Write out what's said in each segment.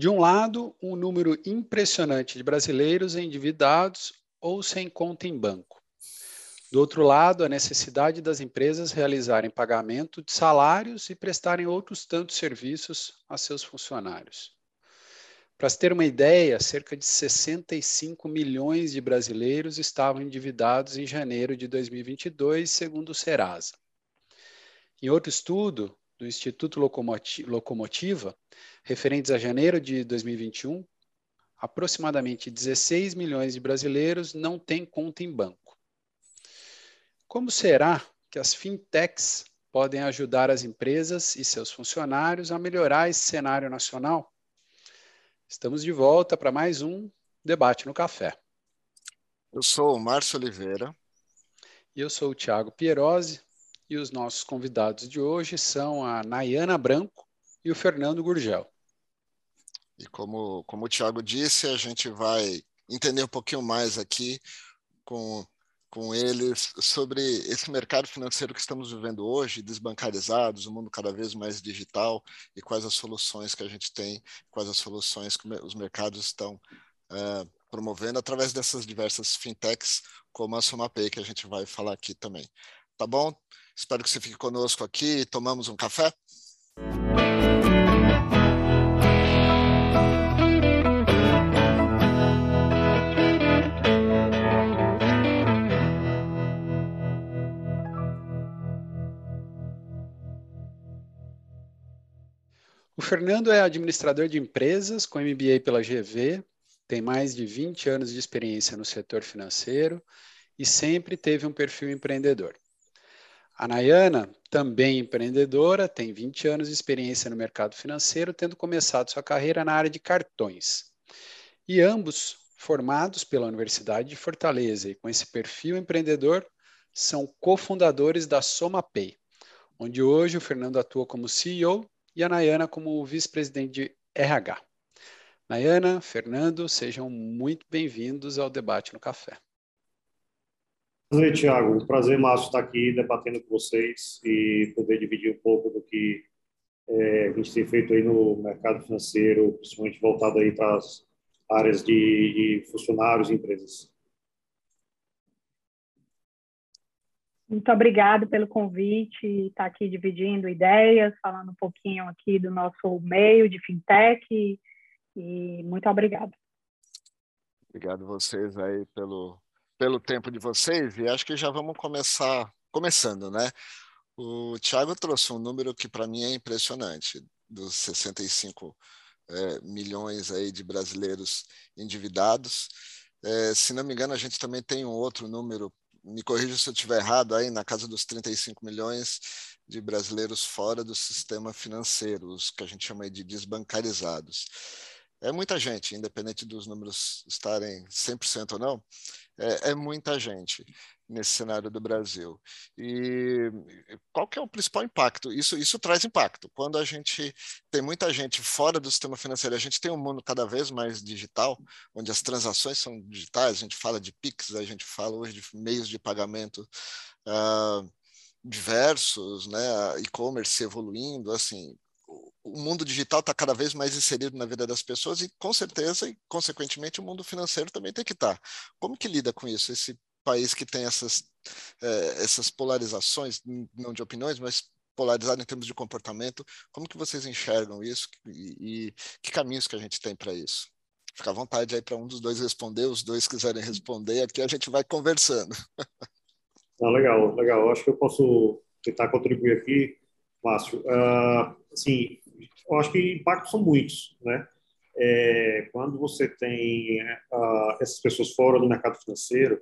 De um lado, um número impressionante de brasileiros endividados ou sem conta em banco. Do outro lado, a necessidade das empresas realizarem pagamento de salários e prestarem outros tantos serviços a seus funcionários. Para se ter uma ideia, cerca de 65 milhões de brasileiros estavam endividados em janeiro de 2022, segundo o Serasa. Em outro estudo do Instituto Locomotiva, referentes a janeiro de 2021, aproximadamente 16 milhões de brasileiros não têm conta em banco. Como será que as fintechs podem ajudar as empresas e seus funcionários a melhorar esse cenário nacional? Estamos de volta para mais um Debate no Café. Eu sou o Márcio Oliveira. E eu sou o Tiago Pierosi. E os nossos convidados de hoje são a Nayana Branco e o Fernando Gurgel. E como, como o Tiago disse, a gente vai entender um pouquinho mais aqui com com eles sobre esse mercado financeiro que estamos vivendo hoje, desbancarizados, o um mundo cada vez mais digital e quais as soluções que a gente tem, quais as soluções que os mercados estão uh, promovendo através dessas diversas fintechs, como a Somapay, que a gente vai falar aqui também. Tá bom? Espero que você fique conosco aqui. Tomamos um café? O Fernando é administrador de empresas com MBA pela GV, tem mais de 20 anos de experiência no setor financeiro e sempre teve um perfil empreendedor. A Nayana, também empreendedora, tem 20 anos de experiência no mercado financeiro, tendo começado sua carreira na área de cartões. E ambos, formados pela Universidade de Fortaleza e com esse perfil empreendedor, são cofundadores da SomaPay, onde hoje o Fernando atua como CEO e a Nayana como vice-presidente de RH. Nayana, Fernando, sejam muito bem-vindos ao Debate no Café. Prazer, Tiago. Um prazer, Márcio, estar aqui debatendo com vocês e poder dividir um pouco do que é, a gente tem feito aí no mercado financeiro, principalmente voltado aí para as áreas de, de funcionários e empresas. Muito obrigado pelo convite, estar aqui dividindo ideias, falando um pouquinho aqui do nosso meio de fintech e, e muito obrigado. Obrigado vocês aí pelo pelo tempo de vocês e acho que já vamos começar começando, né? O Thiago trouxe um número que para mim é impressionante, dos 65 é, milhões aí de brasileiros endividados. É, se não me engano, a gente também tem um outro número me corrija se eu estiver errado, aí na casa dos 35 milhões de brasileiros fora do sistema financeiro, os que a gente chama de desbancarizados. É muita gente, independente dos números estarem 100% ou não, é, é, muita gente nesse cenário do Brasil. E qual que é o principal impacto? Isso, isso traz impacto. Quando a gente tem muita gente fora do sistema financeiro, a gente tem um mundo cada vez mais digital, onde as transações são digitais, a gente fala de PIX, a gente fala hoje de meios de pagamento uh, diversos, né, e-commerce evoluindo, assim, o mundo digital está cada vez mais inserido na vida das pessoas e, com certeza, e consequentemente, o mundo financeiro também tem que estar. Tá. Como que lida com isso? Esse país que tem essas, é, essas polarizações, não de opiniões, mas polarizado em termos de comportamento, como que vocês enxergam isso e, e que caminhos que a gente tem para isso? Fica à vontade aí para um dos dois responder, os dois quiserem responder, aqui a gente vai conversando. Ah, legal, legal. Acho que eu posso tentar contribuir aqui, Márcio. Uh, assim, eu acho que impactos são muitos, né? É, quando você tem uh, essas pessoas fora do mercado financeiro,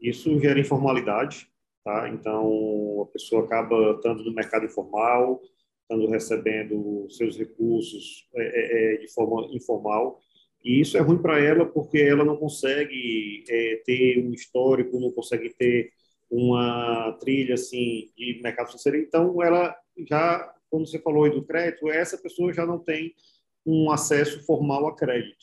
isso gera informalidade, tá? Então, a pessoa acaba estando no mercado informal, estando recebendo seus recursos é, é, é, de forma informal, e isso é ruim para ela porque ela não consegue é, ter um histórico, não consegue ter uma trilha assim de mercado financeiro. Então, ela já, como você falou do crédito, essa pessoa já não tem um acesso formal a crédito.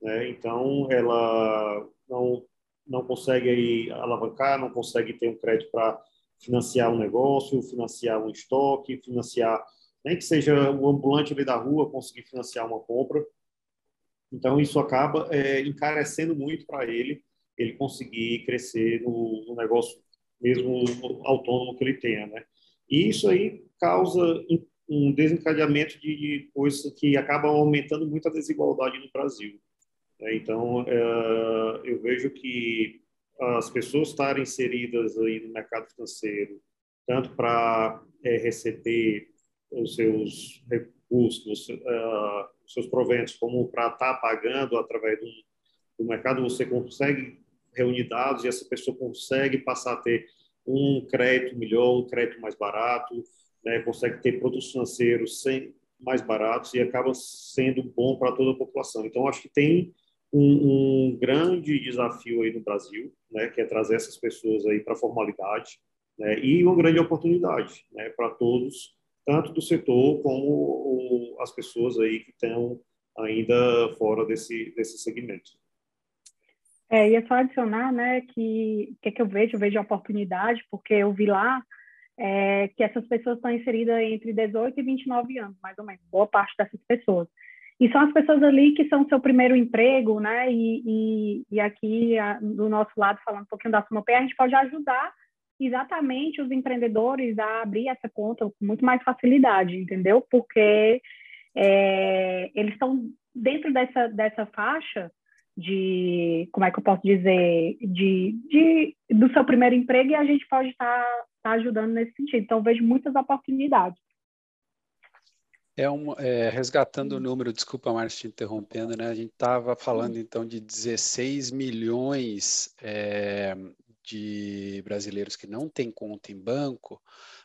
Né? Então, ela não não consegue aí alavancar, não consegue ter um crédito para financiar um negócio, financiar um estoque, financiar, nem que seja o ambulante ali da rua conseguir financiar uma compra. Então, isso acaba é, encarecendo muito para ele, ele conseguir crescer no, no, negócio mesmo autônomo que ele tenha, né? E isso aí causa um desencadeamento de coisas que acabam aumentando muito a desigualdade no Brasil. Né? Então, é, eu vejo que as pessoas estarem inseridas aí no mercado financeiro, tanto para é, receber os seus recursos, os seus proventos, como para estar tá pagando através do mercado, você consegue reunir dados e essa pessoa consegue passar a ter um crédito melhor, um crédito mais barato, né, consegue ter produtos financeiros sem, mais baratos e acaba sendo bom para toda a população. Então, acho que tem um, um, grande desafio aí no Brasil, né, que é trazer essas pessoas aí para a formalidade, né, e uma grande oportunidade né, para todos, tanto do setor como as pessoas aí que estão ainda fora desse, desse segmento. É, e é só adicionar, né, que o que, é que eu vejo? Eu vejo oportunidade, porque eu vi lá é, que essas pessoas estão inseridas entre 18 e 29 anos, mais ou menos, boa parte dessas pessoas. E são as pessoas ali que são seu primeiro emprego, né? E, e, e aqui, a, do nosso lado, falando um pouquinho da Sumopé, a gente pode ajudar exatamente os empreendedores a abrir essa conta com muito mais facilidade, entendeu? Porque é, eles estão dentro dessa, dessa faixa de, como é que eu posso dizer, de, de do seu primeiro emprego e a gente pode estar tá, tá ajudando nesse sentido. Então, vejo muitas oportunidades. É, um, é resgatando o número, desculpa, Márcio, te interrompendo, né? A gente estava falando então de 16 milhões é, de brasileiros que não têm conta em banco,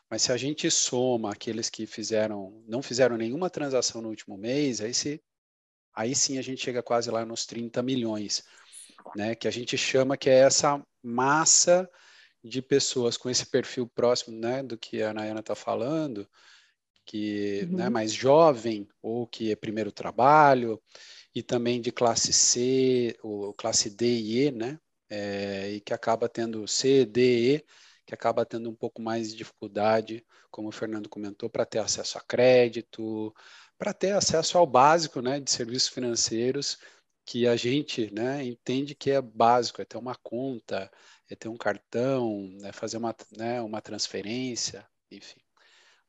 mas se a gente soma aqueles que fizeram, não fizeram nenhuma transação no último mês, aí se aí sim a gente chega quase lá nos 30 milhões, né? Que a gente chama que é essa massa de pessoas com esse perfil próximo, né, do que a Nayana está falando, que né, uhum. né, mais jovem ou que é primeiro trabalho e também de classe C ou classe D e E, né, é, e que acaba tendo C, D, E, que acaba tendo um pouco mais de dificuldade, como o Fernando comentou, para ter acesso a crédito, para ter acesso ao básico né, de serviços financeiros que a gente né, entende que é básico, é ter uma conta, é ter um cartão, é fazer uma, né, uma transferência, enfim.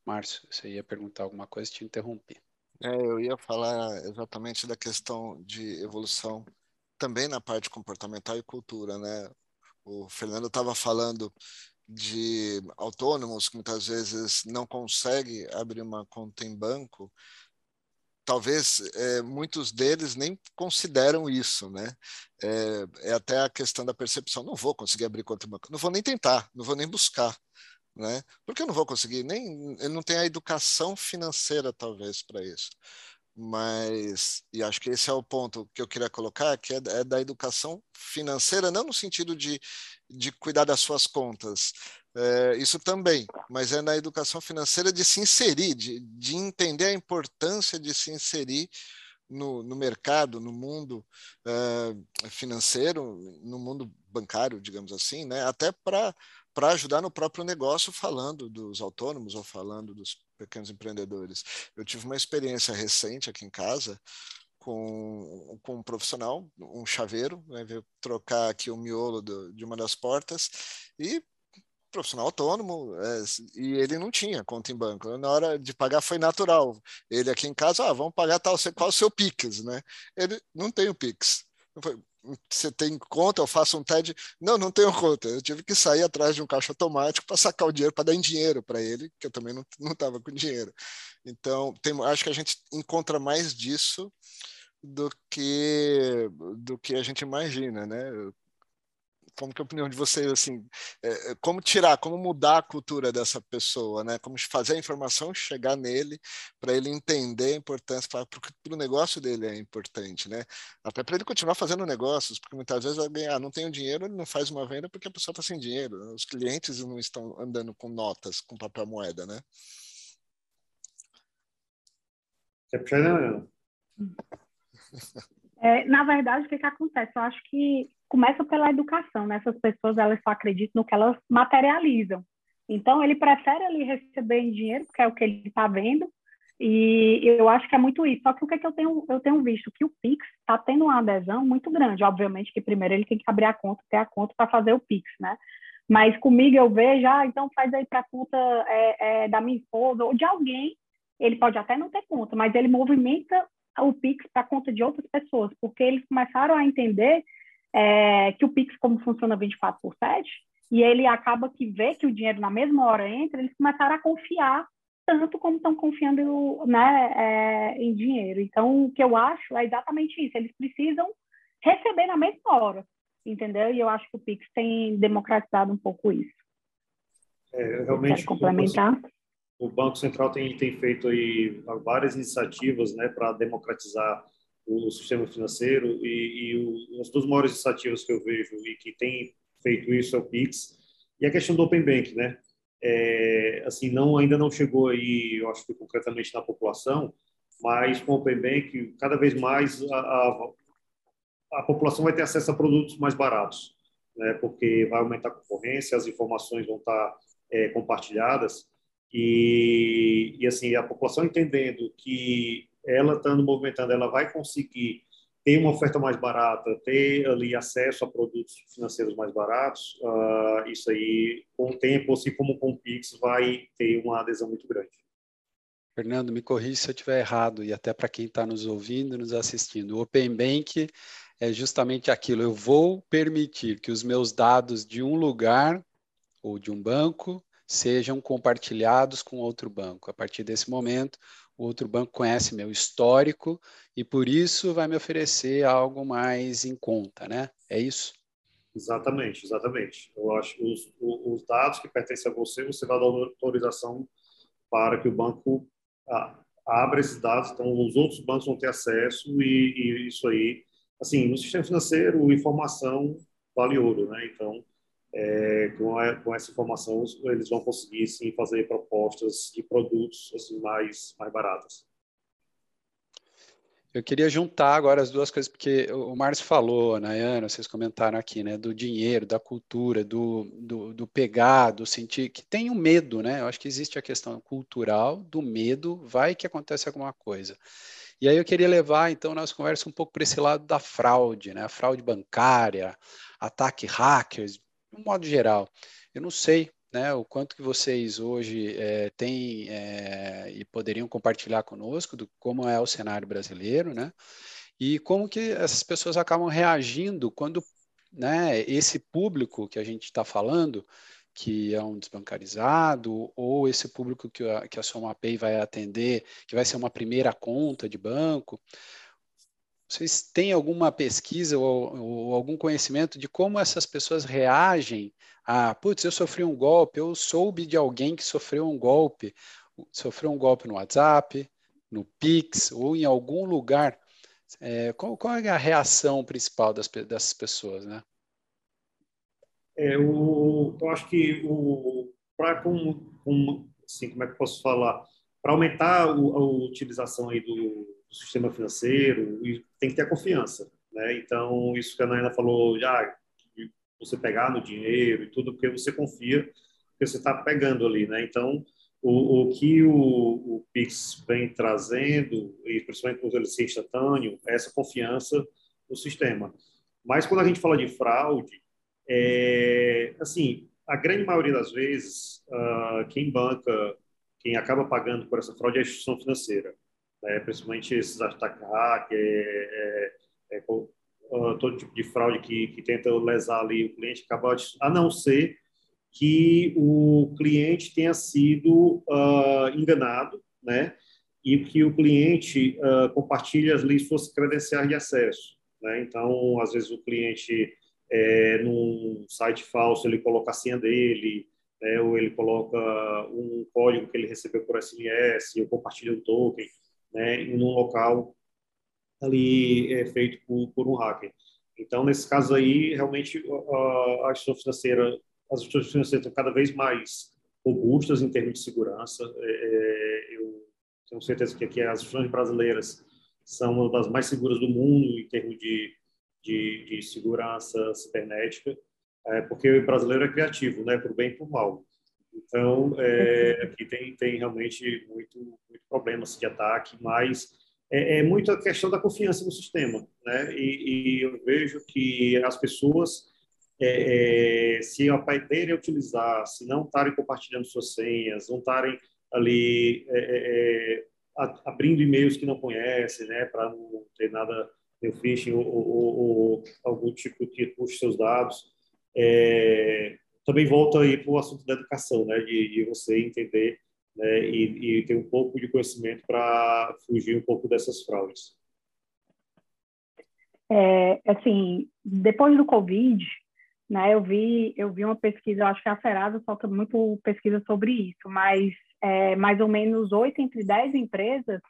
Márcio, você ia perguntar alguma coisa, te interrompi. É, eu ia falar exatamente da questão de evolução também na parte comportamental e cultura, né? O Fernando estava falando de autônomos que muitas vezes não conseguem abrir uma conta em banco talvez é, muitos deles nem consideram isso, né? É, é, até a questão da percepção. Não vou conseguir abrir conta em banco, não vou nem tentar, não vou nem buscar, né? Porque eu não vou conseguir, nem eu não tenho a educação financeira talvez para isso. Mas e acho que esse é o ponto que eu queria colocar, que é, é da educação financeira, não no sentido de, de cuidar das suas contas, é, isso também, mas é na educação financeira de se inserir, de, de entender a importância de se inserir no, no mercado, no mundo uh, financeiro, no mundo bancário, digamos assim, né? até para ajudar no próprio negócio, falando dos autônomos ou falando dos pequenos empreendedores. Eu tive uma experiência recente aqui em casa com, com um profissional, um chaveiro, né, veio trocar aqui o miolo do, de uma das portas e profissional autônomo é, e ele não tinha conta em banco. Na hora de pagar foi natural. Ele aqui em casa, ah, vamos pagar tal, qual o seu Pix, né? Ele não tem o Pix. Você tem conta? Eu faço um TED? Não, não tenho conta. Eu tive que sair atrás de um caixa automático para sacar o dinheiro, para dar em dinheiro para ele, que eu também não estava com dinheiro. Então, tem, acho que a gente encontra mais disso do que do que a gente imagina, né? Como que é a opinião de vocês assim é, é, como tirar como mudar a cultura dessa pessoa né? Como fazer a informação chegar nele para ele entender a importância para o negócio dele é importante né? Até para ele continuar fazendo negócios porque muitas vezes alguém ah, não tem dinheiro ele não faz uma venda porque a pessoa está sem dinheiro os clientes não estão andando com notas com papel moeda né? É, na verdade, o que, que acontece? Eu acho que começa pela educação, né? Essas pessoas, elas só acreditam no que elas materializam. Então, ele prefere ali receber em dinheiro, porque é o que ele está vendo, E eu acho que é muito isso. Só que o que, é que eu tenho eu tenho visto que o Pix está tendo uma adesão muito grande. Obviamente que primeiro ele tem que abrir a conta, ter a conta para fazer o Pix, né? Mas comigo eu vejo, ah, então faz aí para conta é, é, da minha esposa ou de alguém. Ele pode até não ter conta, mas ele movimenta o Pix para conta de outras pessoas, porque eles começaram a entender é, que o Pix, como funciona 24 por 7, e ele acaba que vê que o dinheiro na mesma hora entra, eles começaram a confiar tanto como estão confiando né, é, em dinheiro. Então, o que eu acho é exatamente isso. Eles precisam receber na mesma hora, entendeu? E eu acho que o Pix tem democratizado um pouco isso. É, realmente. complementar? O Banco Central tem, tem feito aí várias iniciativas né, para democratizar o sistema financeiro e, e o, as duas maiores iniciativas que eu vejo e que tem feito isso é o Pix e a questão do Open Bank, né? é, assim não ainda não chegou aí, eu acho que concretamente na população, mas com o Open Bank cada vez mais a, a, a população vai ter acesso a produtos mais baratos, né? Porque vai aumentar a concorrência, as informações vão estar é, compartilhadas e, e assim a população entendendo que ela estando movimentando, ela vai conseguir ter uma oferta mais barata, ter ali acesso a produtos financeiros mais baratos, uh, isso aí, com o tempo, assim como com o Pix, vai ter uma adesão muito grande. Fernando, me corrija se eu estiver errado, e até para quem está nos ouvindo, nos assistindo. O Open Bank é justamente aquilo, eu vou permitir que os meus dados de um lugar ou de um banco sejam compartilhados com outro banco. A partir desse momento, o outro banco conhece meu histórico e por isso vai me oferecer algo mais em conta, né? É isso? Exatamente, exatamente. Eu acho que os, os dados que pertencem a você, você vai dar autorização para que o banco abra esses dados, então os outros bancos vão ter acesso e, e isso aí, assim, no sistema financeiro, informação vale ouro, né? Então, é, com, a, com, essa informação eles vão conseguir sim fazer propostas de produtos assim mais mais baratas. Eu queria juntar agora as duas coisas, porque o Márcio falou, Nayana, vocês comentaram aqui, né, do dinheiro, da cultura, do, do, do pegar, do sentir, que tem o um medo, né? Eu acho que existe a questão cultural do medo, vai que acontece alguma coisa. E aí eu queria levar, então, nossa conversa um pouco para esse lado da fraude, né? A fraude bancária, ataque hackers, um modo geral. Eu não sei né, o quanto que vocês hoje é, têm é, e poderiam compartilhar conosco do como é o cenário brasileiro, né? E como que essas pessoas acabam reagindo quando né, esse público que a gente está falando, que é um desbancarizado, ou esse público que a, que a SomaPay vai atender, que vai ser uma primeira conta de banco, vocês têm alguma pesquisa ou, ou, algum conhecimento de como essas pessoas reagem a, putz, eu sofri um golpe, eu soube de alguém que sofreu um golpe, sofreu um golpe no WhatsApp, no Pix ou em algum lugar. É, qual, qual, é a reação principal das, dessas pessoas, né? É, o, eu acho que o para como, como, assim, como é que posso falar para aumentar o, a utilização aí do do sistema financeiro e tem que ter confiança, né? Então, isso que a Naina falou, já você pegar no dinheiro e tudo, porque você confia que você está pegando ali, né? Então, o, o que o, o, Pix vem trazendo, e principalmente por ele ser instantâneo, é essa confiança no sistema. Mas quando a gente fala de fraude, é, assim, a grande maioria das vezes, uh, quem banca, quem acaba pagando por essa fraude é a instituição financeira né, principalmente esses ataques hack, é, é, é, todo tipo de fraude que, que tenta lesar ali o cliente, acaba de, a não ser que o cliente tenha sido uh, enganado, né, e que o cliente uh, compartilhe ali suas credenciais de acesso, né, então, às vezes o cliente, é, num site falso, ele coloca a senha dele, né, ou ele coloca um código que ele recebeu por SMS, ou compartilha um token, né, em um local ali é, feito por, por um hacker. Então, nesse caso aí, realmente a, instituição financeira, as instituições financeiras estão cada vez mais robustas em termos de segurança. É, é, eu tenho certeza que aqui as instituições brasileiras são uma das mais seguras do mundo em termos de, de, de segurança cibernética, é, porque o brasileiro é criativo, né, por bem e por mal. Então, é, aqui tem, tem realmente muito, muito problema assim, de ataque, mas é, é muito a questão da confiança no sistema. Né? E, e eu vejo que as pessoas, é, é, se aprenderem a utilizar, se não estarem compartilhando suas senhas, não estarem ali é, é, é, abrindo e-mails que não conhecem, né, para não ter nada, de phishing ou, ou, ou, algum tipo de puxe seus dados, também volta aí para o assunto da educação, né, de, de você entender né, e, e, ter um pouco de conhecimento para fugir um pouco dessas fraudes. É, assim, depois do Covid, né, eu vi, eu vi uma pesquisa, acho que a Serasa falta muito pesquisa sobre isso, mas é, mais ou menos oito entre dez empresas,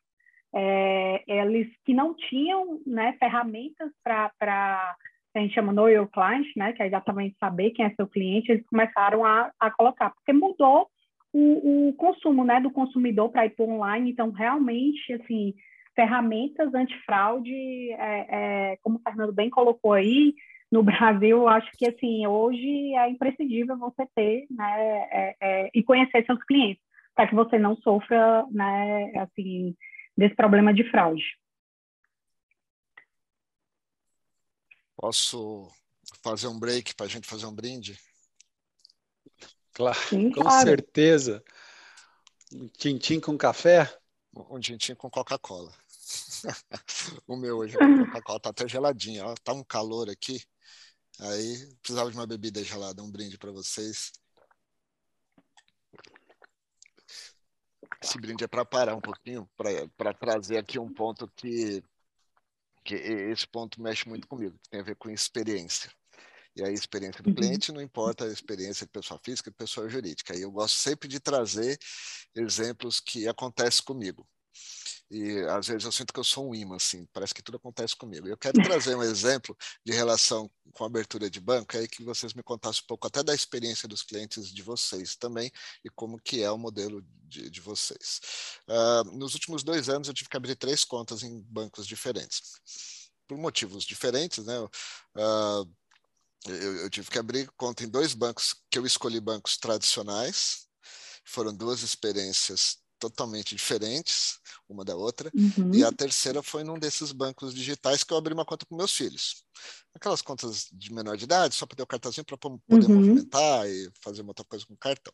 é, eles que não tinham né, ferramentas para a gente chama Know Your Client, né, que é exatamente saber quem é seu cliente, eles começaram a, a colocar, porque mudou o, o consumo né, do consumidor para ir para online, então realmente, assim, ferramentas antifraude, é, é, como o Fernando bem colocou aí, no Brasil, acho que assim hoje é imprescindível você ter, né, é, é, e conhecer seus clientes para que você não sofra, né, assim, desse problema de fraude. Posso fazer um break para a gente fazer um brinde? Claro, Sim, com claro. certeza. Um tintim com café? Um tintim com Coca-Cola. o meu hoje com Coca-Cola tá até geladinho, ó. Tá um calor aqui. Aí precisava de uma bebida gelada, um brinde para vocês. Esse brinde é para parar um pouquinho, para trazer aqui um ponto que, que esse ponto mexe muito comigo, que tem a ver com experiência. E a experiência do uhum. cliente não importa a experiência de pessoa física e pessoa jurídica. E eu gosto sempre de trazer exemplos que acontecem comigo. E às vezes eu sinto que eu sou um imã, assim, parece que tudo acontece comigo. Eu quero trazer um exemplo de relação com abertura de banco, aí que vocês me contassem um pouco até da experiência dos clientes de vocês também e como que é o modelo de, de vocês. Uh, nos últimos dois anos eu tive que abrir três contas em bancos diferentes. Por motivos diferentes, né? Uh, eu, eu tive que abrir conta em dois bancos que eu escolhi bancos tradicionais. Foram duas experiências totalmente diferentes uma da outra. Uhum. E a terceira foi num desses bancos digitais que eu abri uma conta com meus filhos. Aquelas contas de menor de idade, só para ter o cartãozinho para poder uhum. movimentar e fazer uma outra coisa com o cartão.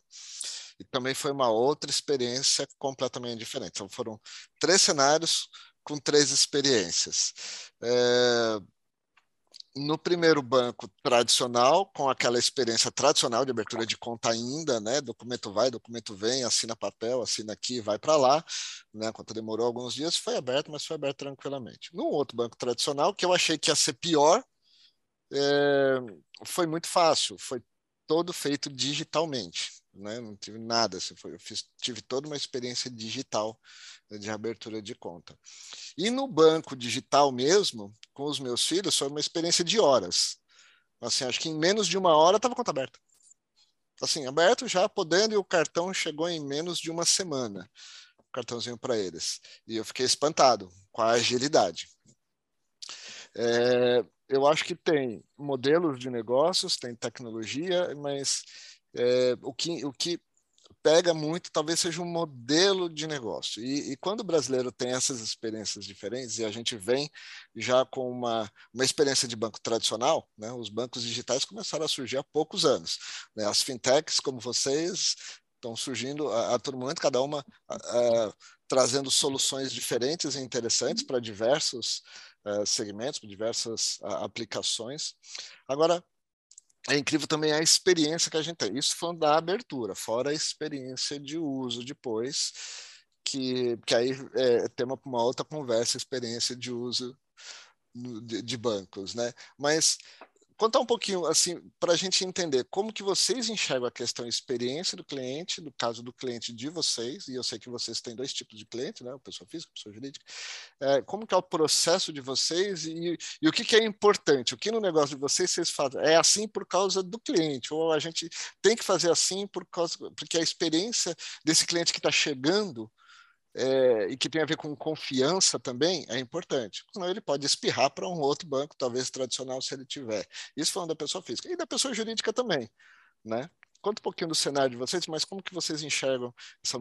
E também foi uma outra experiência completamente diferente. Então foram três cenários com três experiências. É, no primeiro banco tradicional, com aquela experiência tradicional de abertura de conta ainda, né? Documento vai, documento vem, assina papel, assina aqui, vai para lá, né? Conta demorou alguns dias, foi aberto, mas foi aberto tranquilamente. No outro banco tradicional, que eu achei que ia ser pior, é, foi muito fácil, foi todo feito digitalmente, né? Não tive nada, assim, foi, eu fiz, tive toda uma experiência digital de abertura de conta. E no banco digital mesmo, com os meus filhos, foi uma experiência de horas. Assim, acho que em menos de uma hora estava conta aberta. Assim, aberto já podendo e o cartão chegou em menos de uma semana. O cartãozinho para eles. E eu fiquei espantado com a agilidade. É, eu acho que tem modelos de negócios, tem tecnologia, mas é, o, que, o que pega muito, talvez seja um modelo de negócio. E, e, quando o brasileiro tem essas experiências diferentes, e a gente vem já com uma, uma experiência de banco tradicional, né, os bancos digitais começaram a surgir há poucos anos. Né, as fintechs, como vocês, estão surgindo a, a todo momento, cada uma a, a, trazendo soluções diferentes e interessantes para diversos uh, segmentos, para diversas aplicações. Agora, é incrível também a experiência que a gente tem. Isso foi da abertura, fora a experiência de uso depois, que, que aí é tema para uma outra conversa, experiência de uso de, de bancos, né? Mas contar um pouquinho assim para a gente entender como que vocês enxergam a questão experiência do cliente, no caso do cliente de vocês, e eu sei que vocês têm dois tipos de cliente, né, pessoa física, pessoa jurídica, é, como que é o processo de vocês e, e o que, que é importante, o que no negócio de vocês vocês fazem, é assim por causa do cliente, ou a gente tem que fazer assim por causa, porque a experiência desse cliente que está chegando é, e que tem a ver com confiança também, é importante. Senão ele pode espirrar para um outro banco, talvez tradicional, se ele tiver. Isso falando da pessoa física. E da pessoa jurídica também. Né? conta um pouquinho do cenário de vocês, mas como que vocês enxergam essa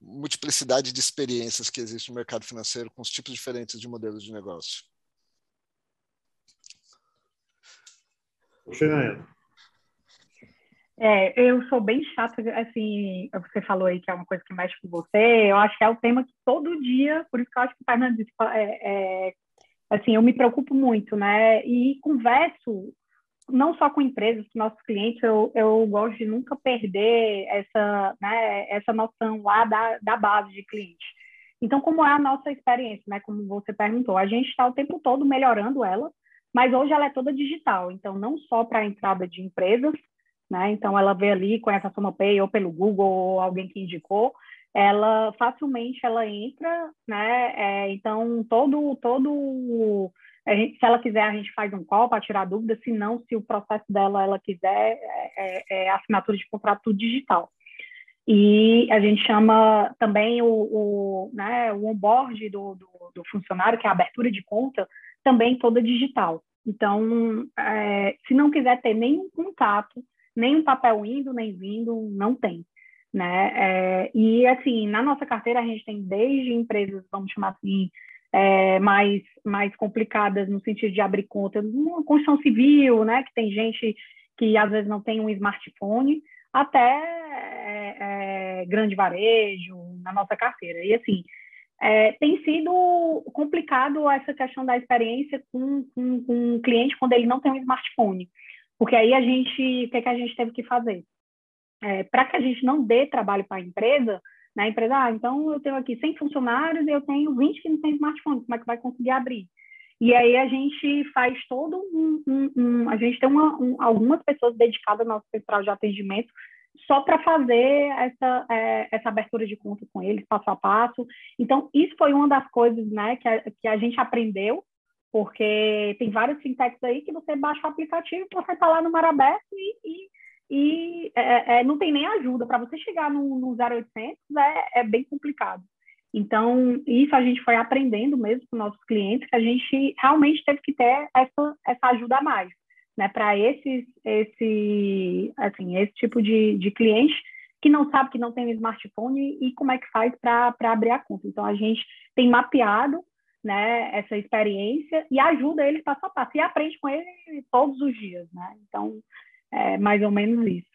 multiplicidade de experiências que existe no mercado financeiro com os tipos diferentes de modelos de negócio? Chegando. É, eu sou bem chata, assim, você falou aí que é uma coisa que mexe com você, eu acho que é o tema que todo dia, por isso que eu acho que o Fernando é, é, assim, eu me preocupo muito, né, e converso não só com empresas, com nossos clientes, eu, eu gosto de nunca perder essa, né, essa noção lá da, da base de cliente. Então, como é a nossa experiência, né, como você perguntou, a gente está o tempo todo melhorando ela, mas hoje ela é toda digital, então não só para a entrada de empresas, né? Então ela vê ali, conhece a SomaPay ou pelo Google ou alguém que indicou, ela facilmente ela entra, né? É, então todo todo gente, se ela quiser a gente faz um call para tirar dúvidas, se não, se o processo dela ela quiser é, é, é assinatura de contrato digital. E a gente chama também o, o, né, o onboard do, do, do funcionário, que é a abertura de conta, também toda digital. Então, é, se não quiser ter nenhum contato, nem um papel indo, nem vindo, não tem. Né? É, e, assim, na nossa carteira, a gente tem desde empresas, vamos chamar assim, é, mais, mais complicadas no sentido de abrir conta, uma construção civil, né? que tem gente que às vezes não tem um smartphone, até é, é grande varejo na nossa carteira. E, assim, é, tem sido complicado essa questão da experiência com, com, com um cliente quando ele não tem um smartphone. Porque aí a gente, o que, é que a gente teve que fazer? É, para que a gente não dê trabalho para a empresa, né, a empresa, ah, então eu tenho aqui 100 funcionários e eu tenho 20 que não têm smartphone, como é que vai conseguir abrir? E aí a gente faz todo um, um, um a gente tem uma, um, algumas pessoas dedicadas ao nosso central de atendimento só para fazer essa, é, essa abertura de conta com eles, passo a passo. Então, isso foi uma das coisas né, que, a, que a gente aprendeu porque tem vários fintechs aí que você baixa o aplicativo, você está lá no mar aberto e, e, e é, é, não tem nem ajuda. Para você chegar no, no 0800 é, é bem complicado. Então, isso a gente foi aprendendo mesmo com nossos clientes, que a gente realmente teve que ter essa, essa ajuda a mais, né? Para esses, esse, assim, esse tipo de, de cliente que não sabe que não tem smartphone e como é que faz para abrir a conta. Então, a gente tem mapeado né, essa experiência e ajuda ele passo a passo e aprende com ele todos os dias, né? Então, é mais ou menos isso.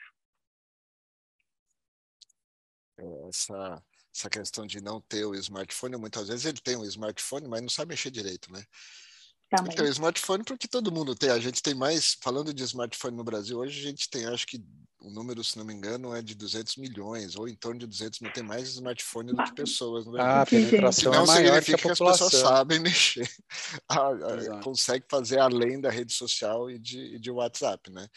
É, essa, essa questão de não ter o smartphone, muitas vezes ele tem um smartphone, mas não sabe mexer direito, né? Também. Tem o smartphone porque todo mundo tem. A gente tem mais, falando de smartphone no Brasil, hoje a gente tem, acho que o número, se não me engano, é de 200 milhões, ou em torno de 200 mil. Tem mais smartphone do que pessoas no Brasil. Ah, a penetração não é maior significa que, que, as pessoas sabem mexer. Ah, ah, consegue fazer além da rede social e de, de WhatsApp, né?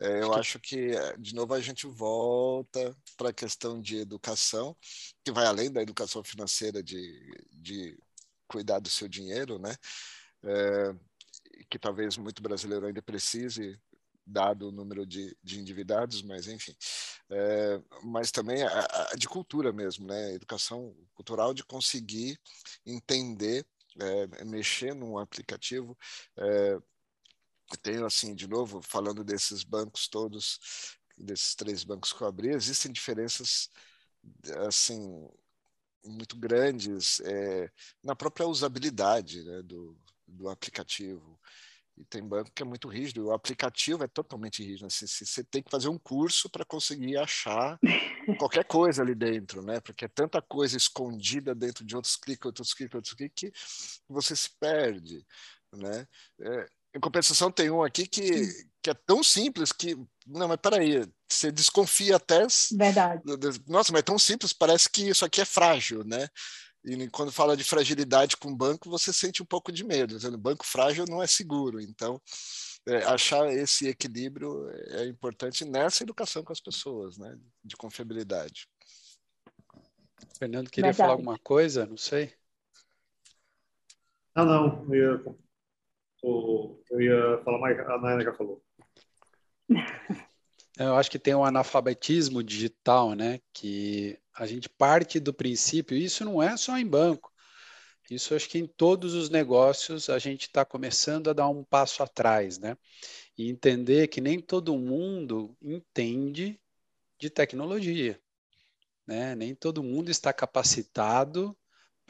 É, eu acho que, de novo, a gente volta para a questão de educação, que vai além da educação financeira de, de cuidar do seu dinheiro, né? É, que talvez muito brasileiro ainda precise, dado o número de, de endividados, mas enfim. É, mas também a, a, de cultura mesmo, né? Educação cultural de conseguir entender, é, mexer num aplicativo. É, tenho assim, de novo, falando desses bancos todos, desses três bancos que eu abri, existem diferenças assim muito grandes é, na própria usabilidade né, do, do aplicativo. E tem banco que é muito rígido, o aplicativo é totalmente rígido. Assim, você tem que fazer um curso para conseguir achar qualquer coisa ali dentro, né? Porque é tanta coisa escondida dentro de outros cliques, outros cliques, outros cliques, que você se perde, né? É, em compensação, tem um aqui que, que é tão simples que. Não, mas peraí, você desconfia até. Verdade. Nossa, mas é tão simples, parece que isso aqui é frágil, né? E quando fala de fragilidade com banco, você sente um pouco de medo. Dizendo, banco frágil não é seguro. Então, é, achar esse equilíbrio é importante nessa educação com as pessoas, né? De confiabilidade. Fernando, queria Verdade. falar alguma coisa? Não sei. Não, não. Eu ia, eu ia falar mais. A Nayana já falou. Eu acho que tem um analfabetismo digital, né? Que a gente parte do princípio, isso não é só em banco, isso acho que em todos os negócios a gente está começando a dar um passo atrás, né? E entender que nem todo mundo entende de tecnologia. Né? Nem todo mundo está capacitado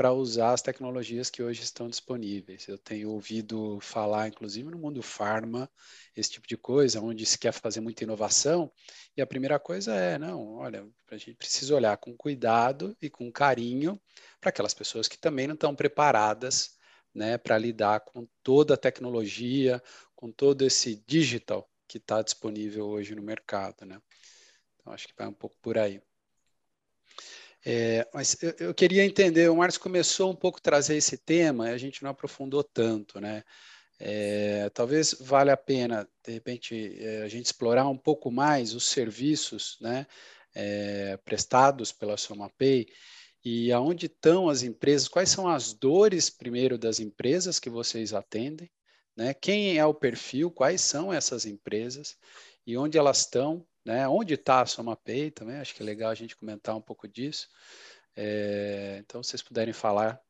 para usar as tecnologias que hoje estão disponíveis. Eu tenho ouvido falar, inclusive no mundo farma, esse tipo de coisa, onde se quer fazer muita inovação, e a primeira coisa é, não, olha, a gente precisa olhar com cuidado e com carinho para aquelas pessoas que também não estão preparadas né, para lidar com toda a tecnologia, com todo esse digital que está disponível hoje no mercado. Né? Então, acho que vai um pouco por aí. É, mas eu, eu, queria entender, o Márcio começou um pouco a trazer esse tema, a gente não aprofundou tanto, né? É, talvez valha a pena, de repente, é, a gente explorar um pouco mais os serviços né, é, prestados pela SomaPay e aonde estão as empresas, quais são as dores, primeiro, das empresas que vocês atendem, né? quem é o perfil, quais são essas empresas e onde elas estão, né? Onde está a SomaPay também, acho que é legal a gente comentar um pouco disso. É, então, se vocês puderem falar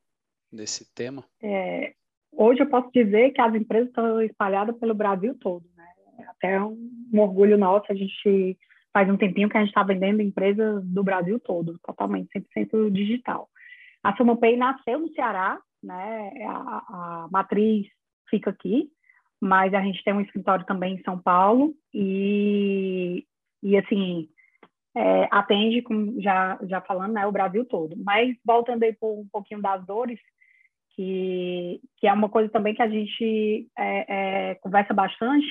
desse tema. É, hoje eu posso dizer que as empresas estão espalhadas pelo Brasil todo, né? Até um, um orgulho nosso, a gente faz um tempinho que a gente está vendendo empresas do Brasil todo, totalmente, 100% digital. A SomaPay nasceu no Ceará, né? A, a matriz fica aqui, mas a gente tem um escritório também em São Paulo e e assim é, atende, como já já falando, né, o Brasil todo. Mas voltando aí por um pouquinho das dores, que que é uma coisa também que a gente é, é, conversa bastante.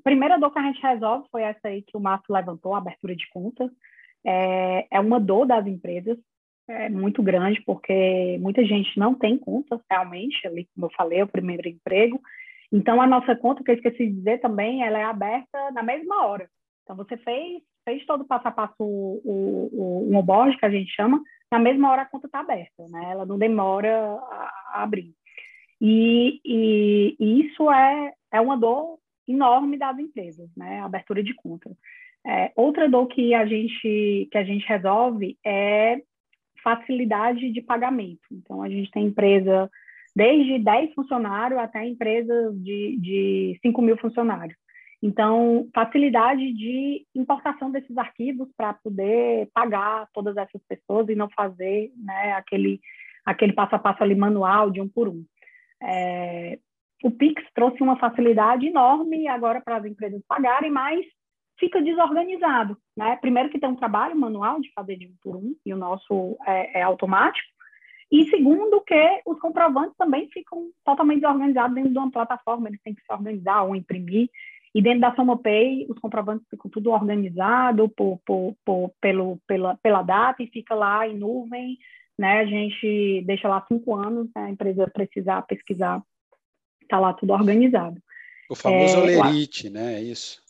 A primeira dor que a gente resolve foi essa aí que o Márcio levantou, a abertura de conta. É, é uma dor das empresas, é muito grande, porque muita gente não tem conta realmente, ali, como eu falei, é o primeiro emprego. Então, a nossa conta, que eu esqueci de dizer também, ela é aberta na mesma hora. Então, você fez, fez todo o passo a passo, o, o, o onboard, que a gente chama, na mesma hora a conta está aberta, né? Ela não demora a, a abrir. E, e, e, isso é, é uma dor enorme das empresas, né? A abertura de conta. É, outra dor que a gente que a gente resolve é facilidade de pagamento. Então, a gente tem empresa desde 10 funcionários até empresas de, de 5 mil funcionários. Então, facilidade de importação desses arquivos para poder pagar todas essas pessoas e não fazer né, aquele, aquele passo a passo ali manual de um por um. É, o Pix trouxe uma facilidade enorme agora para as empresas pagarem, mas fica desorganizado. Né? Primeiro que tem um trabalho manual de fazer de um por um, e o nosso é, é automático, e segundo, que os comprovantes também ficam totalmente desorganizados dentro de uma plataforma, eles têm que se organizar ou imprimir. E dentro da SomaPay, os comprovantes ficam tudo organizado por, por, por, pelo, pela, pela data e fica lá em nuvem. Né? A gente deixa lá cinco anos, né? a empresa precisar pesquisar, está lá tudo organizado. O famoso é, Olerite, né? É isso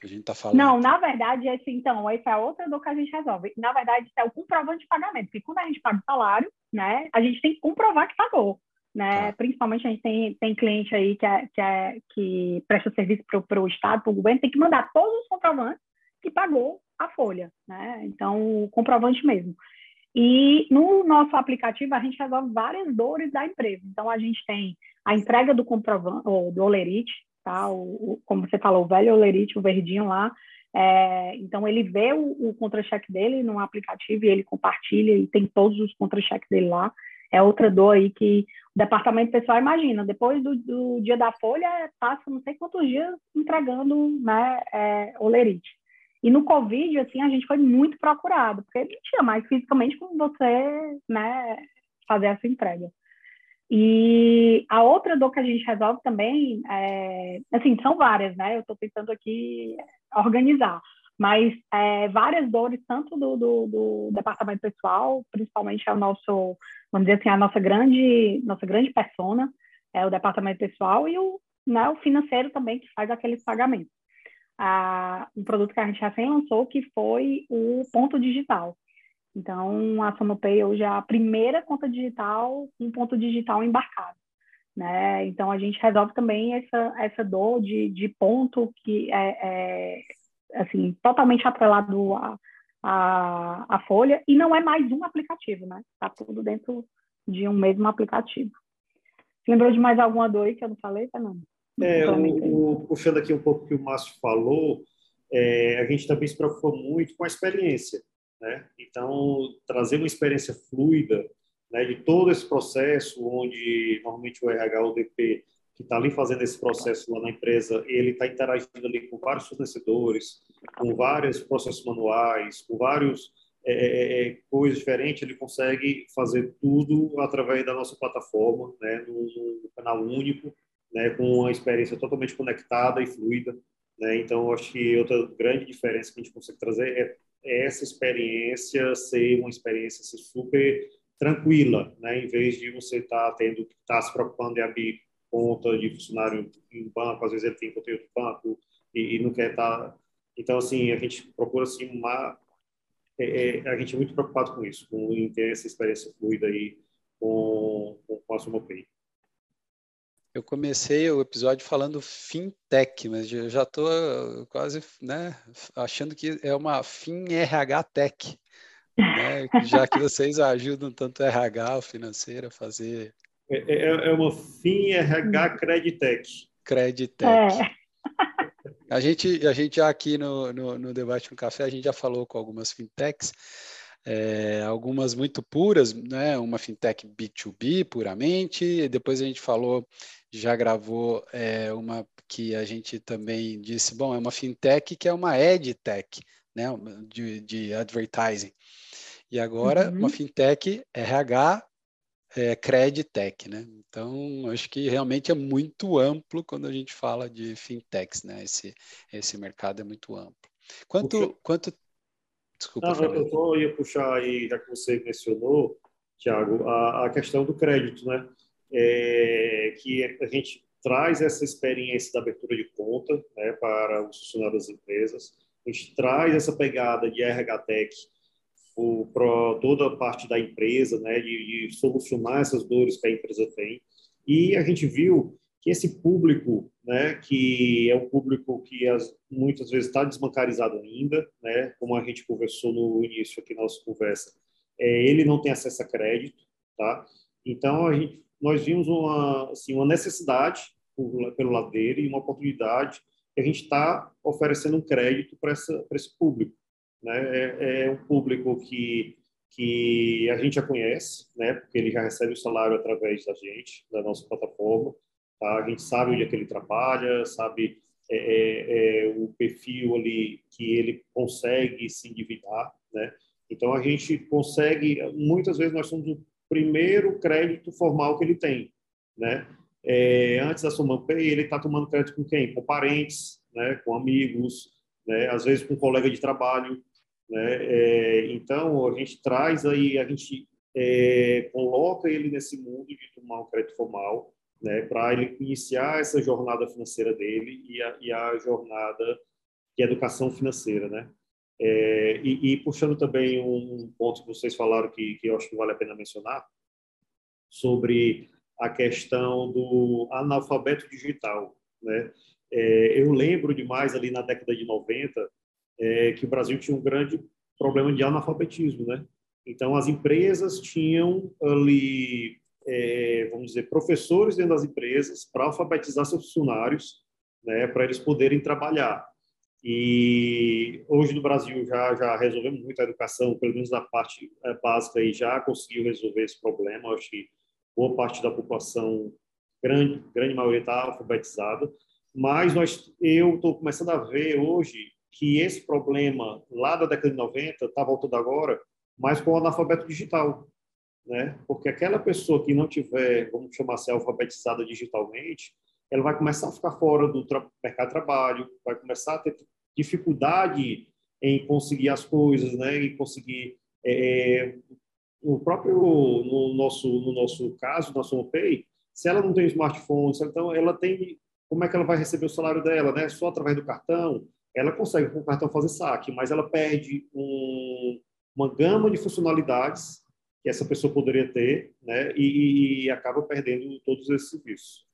que a gente está falando. Não, na verdade, esse, então, essa é outra do que a gente resolve. Na verdade, é o comprovante de pagamento, porque quando a gente paga o salário, né, a gente tem que comprovar que pagou né? Tá. Principalmente a gente tem, tem cliente aí que, é, que, é, que presta serviço para o Estado, para o governo, tem que mandar todos os comprovantes que pagou a folha, né? Então, o comprovante mesmo. E no nosso aplicativo a gente resolve várias dores da empresa. Então, a gente tem a entrega do comprovante, ou do olerite, tá? O, o, como você falou, o velho olerite, o verdinho lá. É, então, ele vê o, o contra-cheque dele no aplicativo e ele compartilha e tem todos os contra-cheques dele lá é outra dor aí que o departamento pessoal imagina. Depois do, do dia da folha, passa não sei quantos dias entregando né, é, olerite. E no Covid, assim, a gente foi muito procurado, porque não tinha mais fisicamente como você né, fazer essa entrega. E a outra dor que a gente resolve também, é, assim, são várias, né? Eu estou tentando aqui organizar mas é, várias dores, tanto do, do, do, departamento pessoal, principalmente é o nosso, vamos dizer assim, a nossa grande, nossa grande persona, é o departamento pessoal e o, né, o financeiro também, que faz aqueles pagamentos. Ah, um produto que a gente recém lançou, que foi o ponto digital. Então, a SonoPay hoje é a primeira conta digital, um ponto digital embarcado. Né? Então, a gente resolve também essa, essa dor de, de ponto que é, é assim, totalmente atrelado à, à, à Folha, e não é mais um aplicativo, né? Está tudo dentro de um mesmo aplicativo. Lembrou de mais alguma dor aí que eu não falei, Fernando? É, o, puxando aqui um pouco o que o Márcio falou, é, a gente também se preocupa muito com a experiência. Né? Então, trazer uma experiência fluida né, de todo esse processo, onde normalmente o RH ou o DP que está ali fazendo esse processo lá na empresa, ele está interagindo ali com vários fornecedores, com vários processos manuais, com vários é, é, é, coisas diferentes, ele consegue fazer tudo através da nossa plataforma, né, num, canal único, né, com uma experiência totalmente conectada e fluida. Né? Então, acho que outra grande diferença que a gente consegue trazer é, é essa experiência ser uma experiência ser super tranquila, né? em vez de você estar tá tendo que estar tá se preocupando em abrir conta de funcionário em banco, às vezes ele tem conteúdo do banco e, e não quer estar. Então, assim, a gente procura assim, uma. É, é, a gente é muito preocupado com isso, com ter essa experiência fluida aí com, com, com a SumoPay. Eu comecei o episódio falando fintech, mas eu já estou quase né, achando que é uma FinRH Tech, né, já que vocês ajudam tanto RH, o financeiro, a fazer é, é, é uma FinRH Creditec. Creditec. É. A gente, a gente já aqui no, no, no, Debate no Café, a gente já falou com algumas fintechs, é, algumas muito puras, né? uma fintech B2B puramente, depois a gente falou, já gravou é, uma que a gente também disse, bom, é uma fintech que é uma edtech, né? de, de advertising. E agora uhum. uma fintech RH é, Creditech, né? Então, acho que realmente é muito amplo quando a gente fala de fintechs, né? Esse, esse mercado é muito amplo. Quanto, quanto Desculpa, Não, eu só ia puxar aí, já que você mencionou, Tiago, a, a questão do crédito, né? É, que a gente traz essa experiência da abertura de conta né, para os funcionários das empresas, a gente traz essa pegada de RH Para toda a parte da empresa, né, de, de, solucionar essas dores que a empresa tem. E a gente viu que esse público, né, que é um público que as, muitas vezes está desbancarizado ainda, né, como a gente conversou no início aqui na nossa conversa, é, ele não tem acesso a crédito, tá? Então a gente, nós vimos uma, assim, uma necessidade por, pelo lado dele e uma oportunidade que a gente está oferecendo um crédito para esse público. Né? É, é um público que que a gente já conhece, né? Porque ele já recebe o salário através da gente, da nossa plataforma. Tá? A gente sabe onde é que ele trabalha, sabe é, é, é, o perfil ali que ele consegue se endividar, né? Então a gente consegue, muitas vezes nós somos o primeiro crédito formal que ele tem, né? É, antes da sua Pay, ele está tomando crédito com quem? Com parentes, né? Com amigos, né? Às vezes com colega de trabalho, né? É, então, a gente traz aí, a gente é, coloca ele nesse mundo de tomar um crédito formal, né, para ele iniciar essa jornada financeira dele e a, e a jornada de educação financeira, né? É, e, e, puxando também um ponto que vocês falaram que, que eu acho que vale a pena mencionar, sobre a questão do analfabeto digital, né? É, eu lembro demais ali na década de 90 é, que o Brasil tinha um grande problema de analfabetismo, né? Então, as empresas tinham ali, é, vamos dizer, professores dentro das empresas para alfabetizar seus funcionários, né, para eles poderem trabalhar. E hoje no Brasil já já resolvemos muito a educação, pelo menos na parte é, básica, e já conseguiu resolver esse problema. Acho que boa parte da população, grande grande maioria está alfabetizada. Mas nós, eu estou começando a ver hoje que esse problema lá da década de 90 está voltando agora, mas com o analfabeto digital, né? Porque aquela pessoa que não tiver, vamos chamar assim, alfabetizada digitalmente, ela vai começar a ficar fora do mercado de trabalho, vai começar a ter dificuldade em conseguir as coisas, né? E conseguir é, o próprio no nosso no nosso caso, na SomaPay, se ela não tem smartphone, então ela tem como é que ela vai receber o salário dela, né? Só através do cartão ela consegue com o cartão fazer saque, mas ela perde um, uma gama de funcionalidades que essa pessoa poderia ter, né, e, e acaba perdendo todos esses serviços.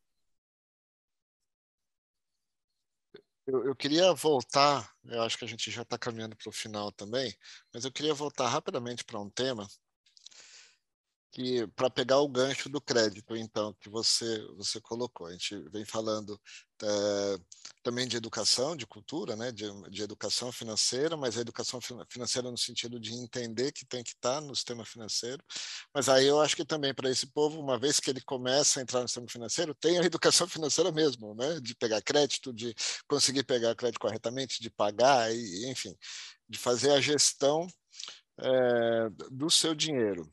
Eu, eu, queria voltar, eu acho que a gente já está caminhando para o final também, mas eu queria voltar rapidamente para um tema que para pegar o gancho do crédito, então, que você você colocou. A gente vem falando é, também de educação, de cultura, né, de, de educação financeira, mas a educação financeira no sentido de entender que tem que estar no sistema financeiro. Mas aí eu acho que também para esse povo, uma vez que ele começa a entrar no sistema financeiro, tem a educação financeira mesmo, né, de pegar crédito, de conseguir pegar crédito corretamente, de pagar, e, enfim, de fazer a gestão é, do seu dinheiro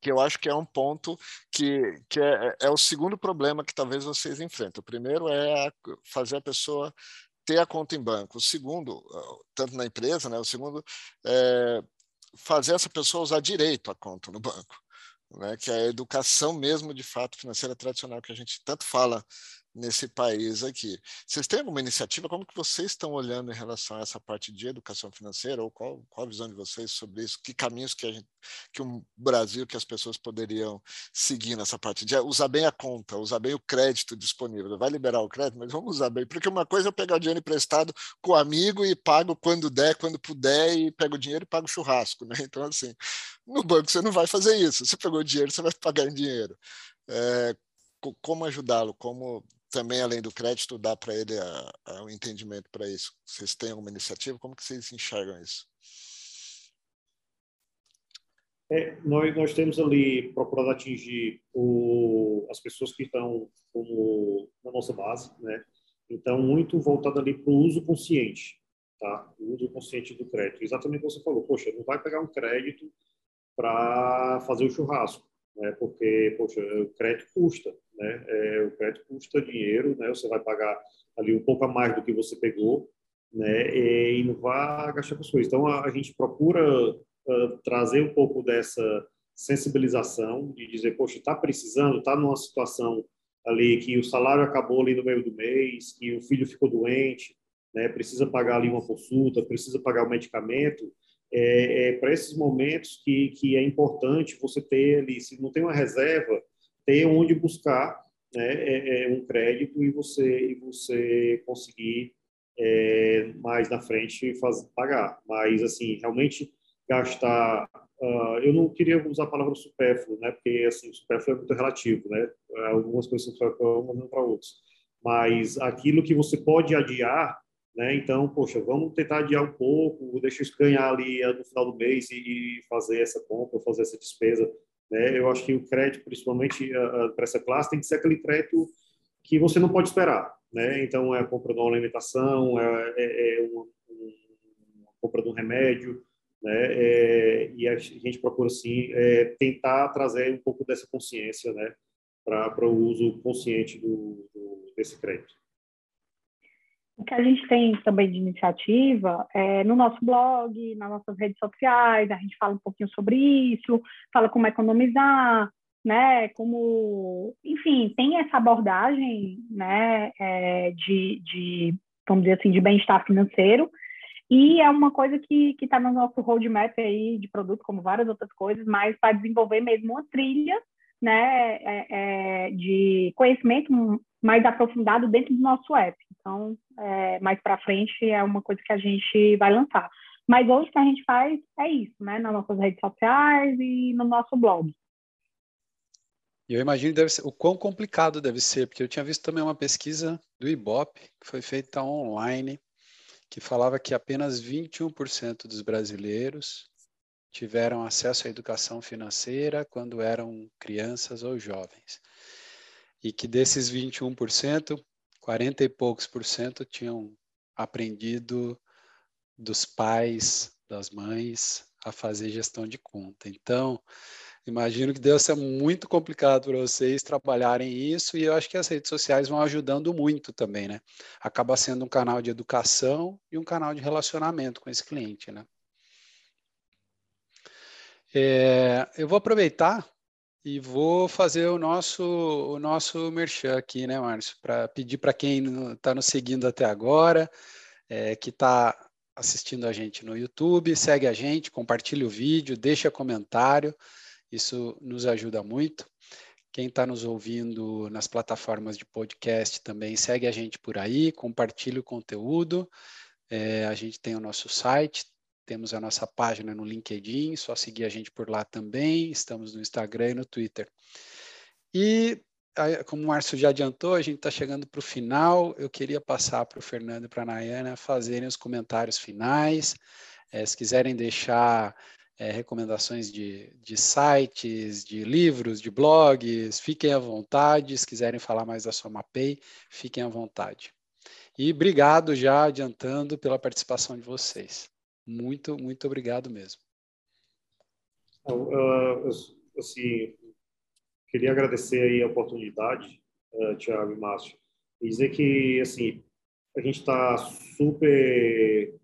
que eu acho que é um ponto que, que é, é o segundo problema que talvez vocês enfrentem. O primeiro é fazer a pessoa ter a conta em banco. O segundo, tanto na empresa, né? O segundo é fazer essa pessoa usar direito a conta no banco, né? Que é a educação mesmo de fato financeira tradicional que a gente tanto fala nesse país aqui. Vocês têm alguma iniciativa? Como que vocês estão olhando em relação a essa parte de educação financeira? Ou qual, qual a visão de vocês sobre isso? Que caminhos que, a gente, que o Brasil, que as pessoas poderiam seguir nessa parte de usar bem a conta, usar bem o crédito disponível? Vai liberar o crédito, mas vamos usar bem. Porque uma coisa é eu pegar o dinheiro emprestado com o amigo e pago quando der, quando puder, e pego o dinheiro e pago o churrasco. Né? Então, assim, no banco você não vai fazer isso. Você pegou o dinheiro, você vai pagar em dinheiro. É, como ajudá-lo? Como também, além do crédito, dá para ele o um entendimento para isso? Vocês têm alguma iniciativa? Como que vocês enxergam isso? É, nós, nós temos ali procurado atingir o, as pessoas que estão como na nossa base, né? Então, muito voltado ali para o uso consciente, tá? O uso consciente do crédito. Exatamente o que você falou. Poxa, não vai pegar um crédito para fazer o churrasco, né? Porque, poxa, o crédito custa, né? É, o crédito custa dinheiro, né? Você vai pagar ali um pouco a mais do que você pegou, né? E, não vai gastar com coisas. Então a, a gente procura uh, trazer um pouco dessa sensibilização de dizer, poxa, está precisando, está numa situação ali que o salário acabou ali no meio do mês, que o filho ficou doente, né? Precisa pagar ali uma consulta, precisa pagar o medicamento. É, é para esses momentos que, que é importante você ter ali, se não tem uma reserva, ter onde buscar né, é, é um crédito e você, e você conseguir é, mais na frente faz, pagar. Mas, assim, realmente gastar... Uh, eu não queria usar a palavra supérfluo, né, porque, assim, supérfluo é muito relativo, né? Algumas coisas são supérfluas, para outras. Mas aquilo que você pode adiar, né? Então, poxa, vamos tentar adiar um pouco, deixa eu ganhar ali no final do mês e fazer essa compra, fazer essa despesa né? Eu acho que o crédito, principalmente para essa classe, tem que ser aquele crédito que você não pode esperar. Né? Então, é a compra de uma alimentação, é, é, é uma, uma, compra de um remédio, né? É, e a gente procura, assim, é, tentar trazer um pouco dessa consciência né? para o uso consciente do, do, desse crédito. O que a gente tem também de iniciativa é no nosso blog, nas nossas redes sociais, a gente fala um pouquinho sobre isso, fala como economizar, né, como, enfim, tem essa abordagem, né, é, de, de, vamos dizer assim, de bem-estar financeiro, e é uma coisa que está no nosso roadmap aí de produto, como várias outras coisas, mas para desenvolver mesmo uma trilha, né, é, é, de conhecimento mais aprofundado dentro do nosso app. Então, é, mais para frente é uma coisa que a gente vai lançar. Mas hoje o que a gente faz é isso, né? Nas nossas redes sociais e no nosso blog. E eu imagino deve ser, o quão complicado deve ser, porque eu tinha visto também uma pesquisa do IBOP, que foi feita online, que falava que apenas 21% dos brasileiros tiveram acesso à educação financeira quando eram crianças ou jovens e que desses 21%, 40 e poucos por cento tinham aprendido dos pais, das mães, a fazer gestão de conta. Então, imagino que deve ser muito complicado para vocês trabalharem isso e eu acho que as redes sociais vão ajudando muito também, né? Acaba sendo um canal de educação e um canal de relacionamento com esse cliente, né? É, eu vou aproveitar e vou fazer o nosso, o nosso merchan aqui, né, Márcio? Para pedir para quem está nos seguindo até agora, é, que está assistindo a gente no YouTube, segue a gente, compartilhe o vídeo, deixa comentário, isso nos ajuda muito. Quem está nos ouvindo nas plataformas de podcast também segue a gente por aí, compartilhe o conteúdo. É, a gente tem o nosso site, temos a nossa página no LinkedIn, só seguir a gente por lá também. Estamos no Instagram e no Twitter. E como o Márcio já adiantou, a gente está chegando para o final. Eu queria passar para o Fernando e para a Nayana fazerem os comentários finais. É, se quiserem deixar é, recomendações de, de sites, de livros, de blogs, fiquem à vontade. Se quiserem falar mais da SomaPay, fiquem à vontade. E obrigado já adiantando pela participação de vocês. Muito, muito obrigado mesmo. Uh, assim, queria agradecer aí a oportunidade, uh, Tiago e Márcio, e dizer que, assim, a gente está super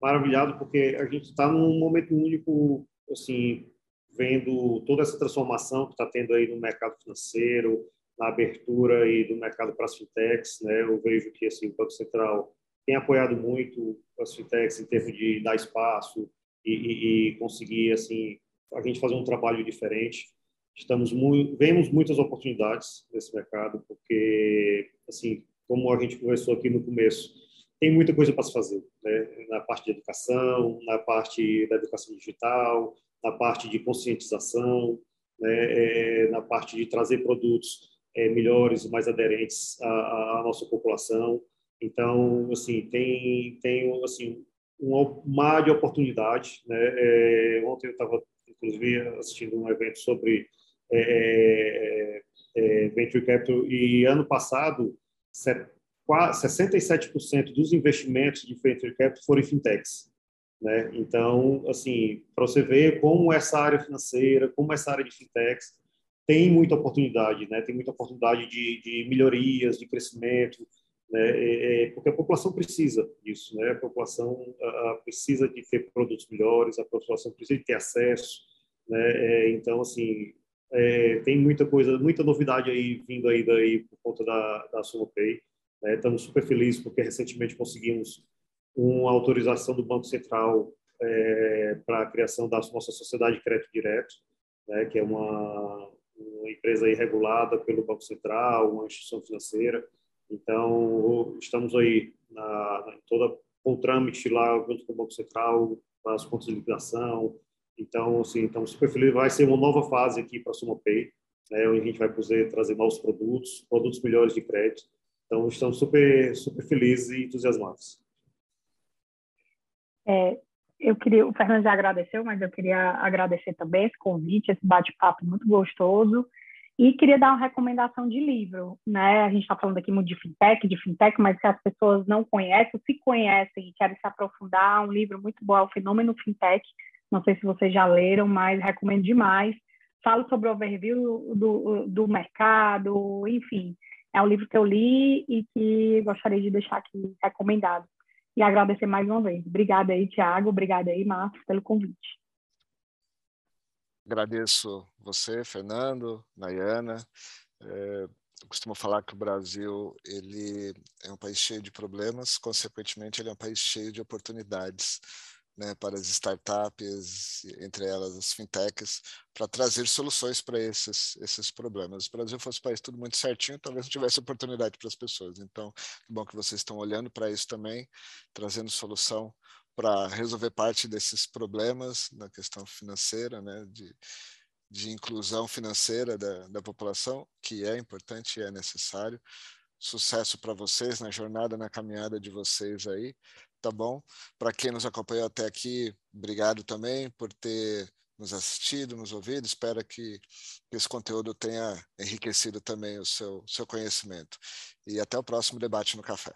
maravilhado porque a gente está num momento único, assim, vendo toda essa transformação que está tendo aí no mercado financeiro, na abertura aí do mercado para fintechs, né? Eu vejo que assim o Banco Central tem apoiado muito as fintechs em termos de dar espaço e, e, e conseguir assim a gente fazer um trabalho diferente. Estamos muito, vemos muitas oportunidades nesse mercado porque assim como a gente conversou aqui no começo tem muita coisa para se fazer, né? na parte de educação, na parte da educação digital, na parte de conscientização, né? É, na parte de trazer produtos é, melhores, mais aderentes à, à, nossa população. Então, assim, tem tem assim um mar de oportunidade. Né? É, ontem eu estava inclusive assistindo um evento sobre é, é, é venture capital e ano passado 67% dos investimentos de venture capital foram em fintechs. Né? Então, assim, para você ver como essa área financeira, como essa área de fintechs tem muita oportunidade, né? Tem muita oportunidade de, de melhorias, de crescimento, né? É, é porque a população precisa disso, né? A população a, precisa de ter produtos melhores, a população precisa de ter acesso, né? É, então, assim, é, tem muita coisa, muita novidade aí vindo aí daí por conta da da SumoPay. Né? Estamos super felizes porque recentemente conseguimos uma autorização do Banco Central é, para a criação da nossa sociedade de crédito direto, né? Que é uma uma empresa regulada pelo Banco Central, uma instituição financeira. Então, estamos aí na, na toda o trâmite lá junto com o Banco Central, para as contas de liquidação. Então, assim, estamos super felizes. Vai ser uma nova fase aqui para a SumoPay, né, onde a gente vai poder trazer novos produtos, produtos melhores de crédito. Então, estamos super, super felizes e entusiasmados. É, eu queria, o Fernando já agradeceu, mas eu queria agradecer também esse convite, esse bate-papo muito gostoso. E queria dar uma recomendação de livro, né? A gente está falando aqui muito de fintech, de fintech, mas se as pessoas não conhecem, se conhecem e querem se aprofundar, um livro muito bom é o Fenômeno Fintech. Não sei se vocês já leram, mas recomendo demais. Falo sobre o overview do, do mercado, enfim. É um livro que eu li e que gostaria de deixar aqui recomendado e agradecer mais uma vez. Obrigada aí, Tiago. Obrigada aí, Márcio, pelo convite. Agradeço você, Fernando, Nayana. É, eu costumo falar que o Brasil ele é um país cheio de problemas, consequentemente ele é um país cheio de oportunidades né, para as startups, entre elas as fintechs, para trazer soluções para esses, esses problemas. Se o Brasil fosse um país tudo muito certinho, talvez não tivesse oportunidade para as pessoas. Então, que bom que vocês estão olhando para isso também, trazendo solução para resolver parte desses problemas na questão financeira, né, de, de inclusão financeira da, da população, que é importante e é necessário. Sucesso para vocês na jornada, na caminhada de vocês aí tá bom? Para quem nos acompanhou até aqui, obrigado também por ter nos assistido, nos ouvido. Espero que, esse conteúdo tenha enriquecido também o seu, seu conhecimento. E até o próximo debate no café.